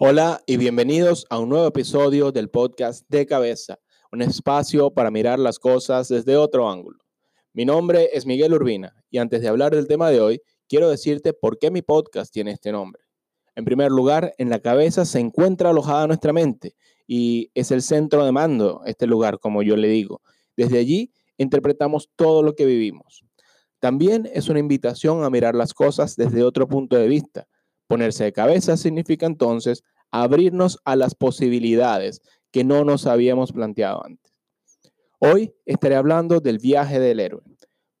Hola y bienvenidos a un nuevo episodio del podcast De Cabeza, un espacio para mirar las cosas desde otro ángulo. Mi nombre es Miguel Urbina y antes de hablar del tema de hoy, quiero decirte por qué mi podcast tiene este nombre. En primer lugar, en la cabeza se encuentra alojada nuestra mente y es el centro de mando, este lugar, como yo le digo. Desde allí interpretamos todo lo que vivimos. También es una invitación a mirar las cosas desde otro punto de vista. Ponerse de cabeza significa entonces abrirnos a las posibilidades que no nos habíamos planteado antes. Hoy estaré hablando del viaje del héroe.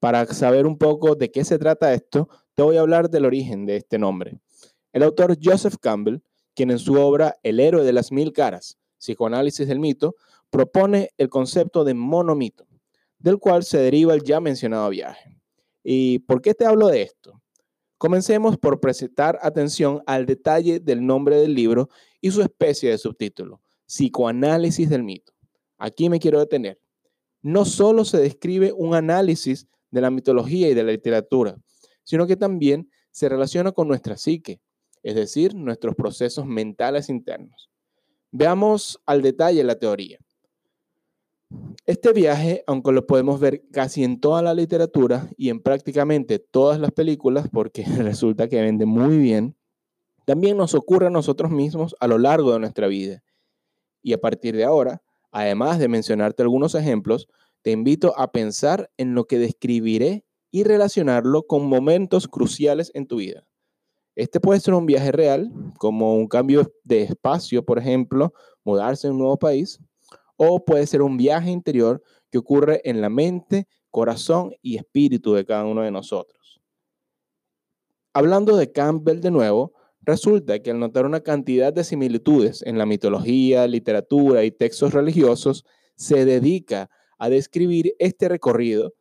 Para saber un poco de qué se trata esto, te voy a hablar del origen de este nombre. El autor Joseph Campbell, quien en su obra El héroe de las mil caras, psicoanálisis del mito, propone el concepto de monomito, del cual se deriva el ya mencionado viaje. ¿Y por qué te hablo de esto? Comencemos por prestar atención al detalle del nombre del libro y su especie de subtítulo, Psicoanálisis del mito. Aquí me quiero detener. No solo se describe un análisis de la mitología y de la literatura, sino que también se relaciona con nuestra psique, es decir, nuestros procesos mentales internos. Veamos al detalle la teoría. Este viaje, aunque lo podemos ver casi en toda la literatura y en prácticamente todas las películas, porque resulta que vende muy bien, también nos ocurre a nosotros mismos a lo largo de nuestra vida. Y a partir de ahora, además de mencionarte algunos ejemplos, te invito a pensar en lo que describiré y relacionarlo con momentos cruciales en tu vida. Este puede ser un viaje real, como un cambio de espacio, por ejemplo, mudarse a un nuevo país, o puede ser un viaje interior que ocurre en la mente, corazón y espíritu de cada uno de nosotros. Hablando de Campbell de nuevo, resulta que al notar una cantidad de similitudes en la mitología, literatura y textos religiosos, se dedica a describir este recorrido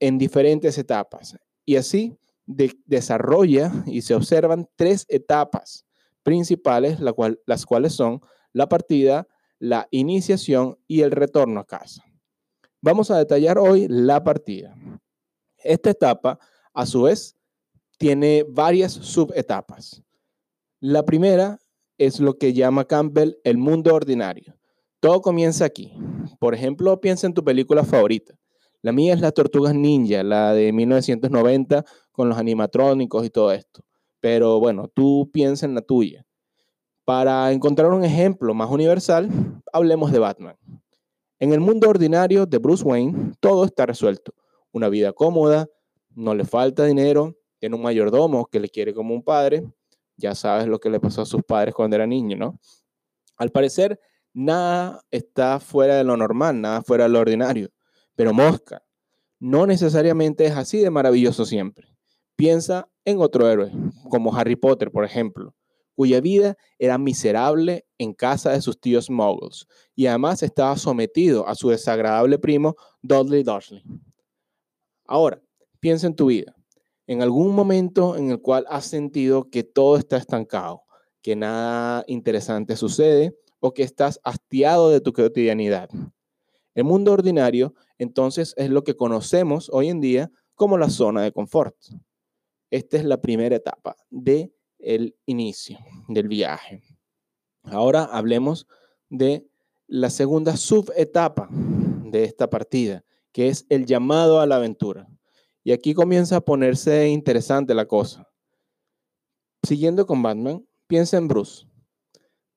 en diferentes etapas y así desarrolla y se observan tres etapas principales, las cuales son la partida, la iniciación y el retorno a casa. Vamos a detallar hoy la partida. Esta etapa, a su vez, tiene varias subetapas. La primera es lo que llama Campbell el mundo ordinario. Todo comienza aquí. Por ejemplo, piensa en tu película favorita. La mía es La Tortugas Ninja, la de 1990 con los animatrónicos y todo esto. Pero bueno, tú piensa en la tuya. Para encontrar un ejemplo más universal, hablemos de Batman. En el mundo ordinario de Bruce Wayne, todo está resuelto. Una vida cómoda, no le falta dinero, tiene un mayordomo que le quiere como un padre. Ya sabes lo que le pasó a sus padres cuando era niño, ¿no? Al parecer, nada está fuera de lo normal, nada fuera de lo ordinario. Pero Mosca, no necesariamente es así de maravilloso siempre. Piensa en otro héroe, como Harry Potter, por ejemplo cuya vida era miserable en casa de sus tíos muggles y además estaba sometido a su desagradable primo Dudley Dursley. Ahora, piensa en tu vida, en algún momento en el cual has sentido que todo está estancado, que nada interesante sucede o que estás hastiado de tu cotidianidad. El mundo ordinario, entonces, es lo que conocemos hoy en día como la zona de confort. Esta es la primera etapa de el inicio del viaje. Ahora hablemos de la segunda subetapa de esta partida, que es el llamado a la aventura. Y aquí comienza a ponerse interesante la cosa. Siguiendo con Batman, piensa en Bruce.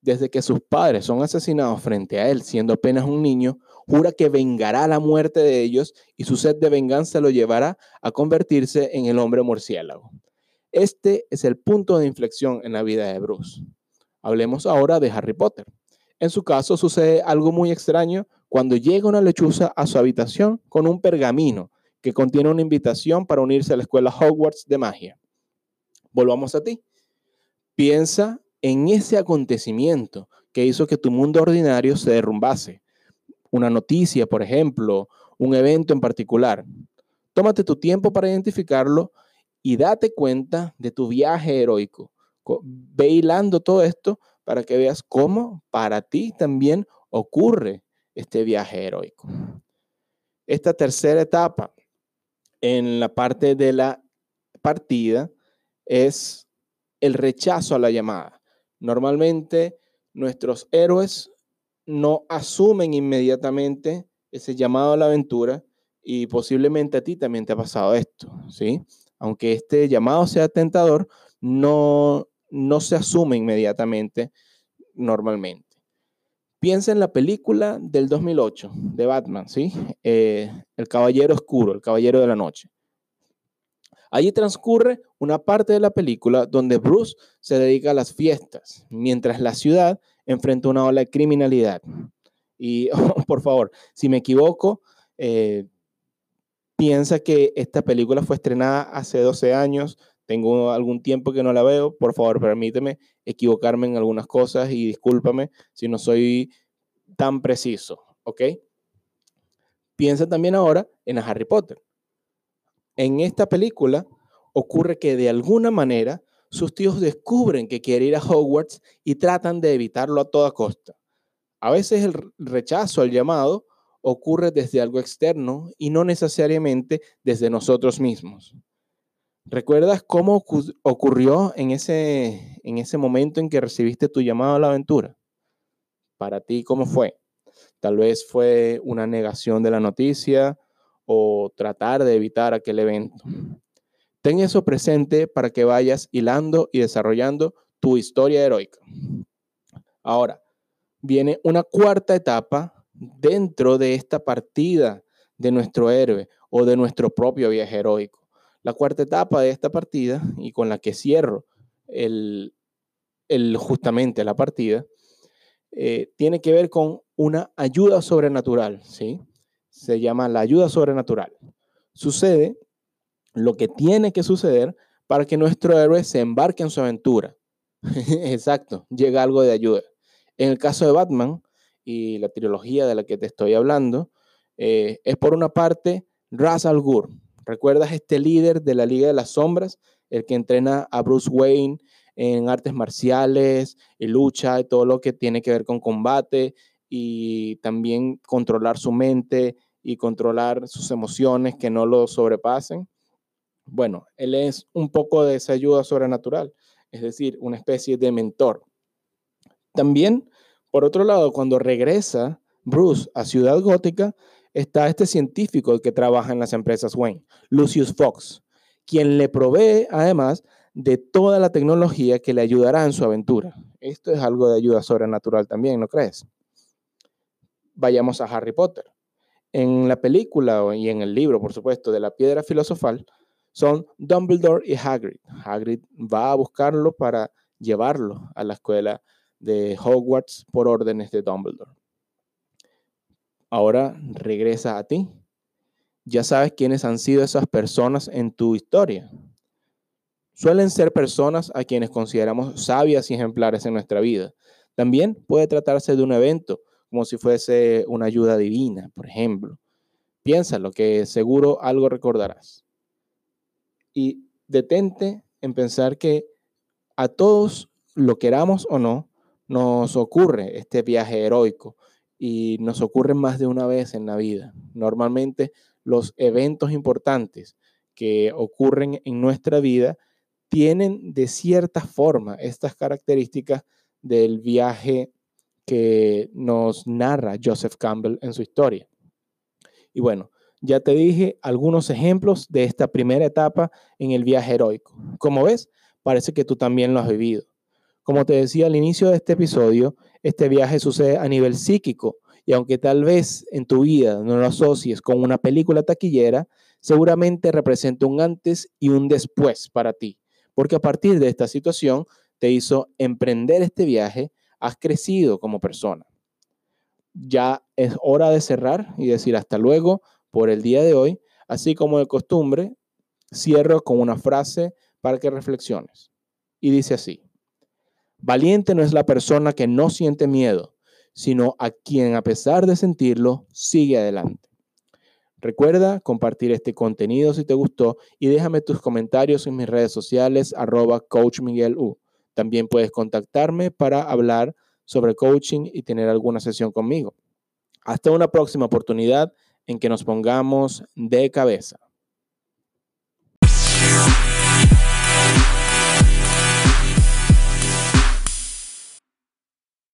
Desde que sus padres son asesinados frente a él, siendo apenas un niño, jura que vengará la muerte de ellos y su sed de venganza lo llevará a convertirse en el hombre murciélago. Este es el punto de inflexión en la vida de Bruce. Hablemos ahora de Harry Potter. En su caso sucede algo muy extraño cuando llega una lechuza a su habitación con un pergamino que contiene una invitación para unirse a la escuela Hogwarts de magia. Volvamos a ti. Piensa en ese acontecimiento que hizo que tu mundo ordinario se derrumbase. Una noticia, por ejemplo, un evento en particular. Tómate tu tiempo para identificarlo y date cuenta de tu viaje heroico. Ve todo esto para que veas cómo para ti también ocurre este viaje heroico. Esta tercera etapa en la parte de la partida es el rechazo a la llamada. Normalmente nuestros héroes no asumen inmediatamente ese llamado a la aventura y posiblemente a ti también te ha pasado esto, ¿sí? Aunque este llamado sea tentador, no, no se asume inmediatamente normalmente. Piensa en la película del 2008 de Batman, ¿sí? Eh, el Caballero Oscuro, el Caballero de la Noche. Allí transcurre una parte de la película donde Bruce se dedica a las fiestas, mientras la ciudad enfrenta una ola de criminalidad. Y por favor, si me equivoco, eh, piensa que esta película fue estrenada hace 12 años, tengo algún tiempo que no la veo, por favor permíteme equivocarme en algunas cosas y discúlpame si no soy tan preciso, ¿ok? Piensa también ahora en Harry Potter. En esta película ocurre que de alguna manera sus tíos descubren que quiere ir a Hogwarts y tratan de evitarlo a toda costa. A veces el rechazo al llamado ocurre desde algo externo y no necesariamente desde nosotros mismos. ¿Recuerdas cómo ocurrió en ese, en ese momento en que recibiste tu llamado a la aventura? Para ti, ¿cómo fue? Tal vez fue una negación de la noticia o tratar de evitar aquel evento. Ten eso presente para que vayas hilando y desarrollando tu historia heroica. Ahora, viene una cuarta etapa dentro de esta partida de nuestro héroe o de nuestro propio viaje heroico. La cuarta etapa de esta partida y con la que cierro el, justamente la partida, eh, tiene que ver con una ayuda sobrenatural, ¿sí? Se llama la ayuda sobrenatural. Sucede lo que tiene que suceder para que nuestro héroe se embarque en su aventura. Exacto, llega algo de ayuda. En el caso de Batman y la trilogía de la que te estoy hablando, eh, es por una parte Ra's al Ghul, ¿Recuerdas este líder de la Liga de las Sombras, el que entrena a Bruce Wayne en artes marciales, y lucha, y todo lo que tiene que ver con combate y también controlar su mente y controlar sus emociones que no lo sobrepasen? Bueno, él es un poco de esa ayuda sobrenatural, es decir, una especie de mentor. También, por otro lado, cuando regresa Bruce a Ciudad Gótica, está este científico que trabaja en las empresas Wayne, Lucius Fox, quien le provee además de toda la tecnología que le ayudará en su aventura. Esto es algo de ayuda sobrenatural también, ¿no crees? Vayamos a Harry Potter. En la película y en el libro, por supuesto, de la piedra filosofal, son Dumbledore y Hagrid. Hagrid va a buscarlo para llevarlo a la escuela de Hogwarts por órdenes de Dumbledore ahora regresa a ti. Ya sabes quiénes han sido esas personas en tu historia. Suelen ser personas a quienes consideramos sabias y ejemplares en nuestra vida. También puede tratarse de un evento, como si fuese una ayuda divina, por ejemplo. Piénsalo, que seguro algo recordarás. Y detente en pensar que a todos, lo queramos o no, nos ocurre este viaje heroico, y nos ocurren más de una vez en la vida. Normalmente los eventos importantes que ocurren en nuestra vida tienen de cierta forma estas características del viaje que nos narra Joseph Campbell en su historia. Y bueno, ya te dije algunos ejemplos de esta primera etapa en el viaje heroico. Como ves, parece que tú también lo has vivido. Como te decía al inicio de este episodio, este viaje sucede a nivel psíquico y aunque tal vez en tu vida no lo asocies con una película taquillera, seguramente representa un antes y un después para ti, porque a partir de esta situación te hizo emprender este viaje, has crecido como persona. Ya es hora de cerrar y decir hasta luego por el día de hoy, así como de costumbre, cierro con una frase para que reflexiones. Y dice así. Valiente no es la persona que no siente miedo, sino a quien a pesar de sentirlo sigue adelante. Recuerda compartir este contenido si te gustó y déjame tus comentarios en mis redes sociales arroba coachmiguelu. También puedes contactarme para hablar sobre coaching y tener alguna sesión conmigo. Hasta una próxima oportunidad en que nos pongamos de cabeza.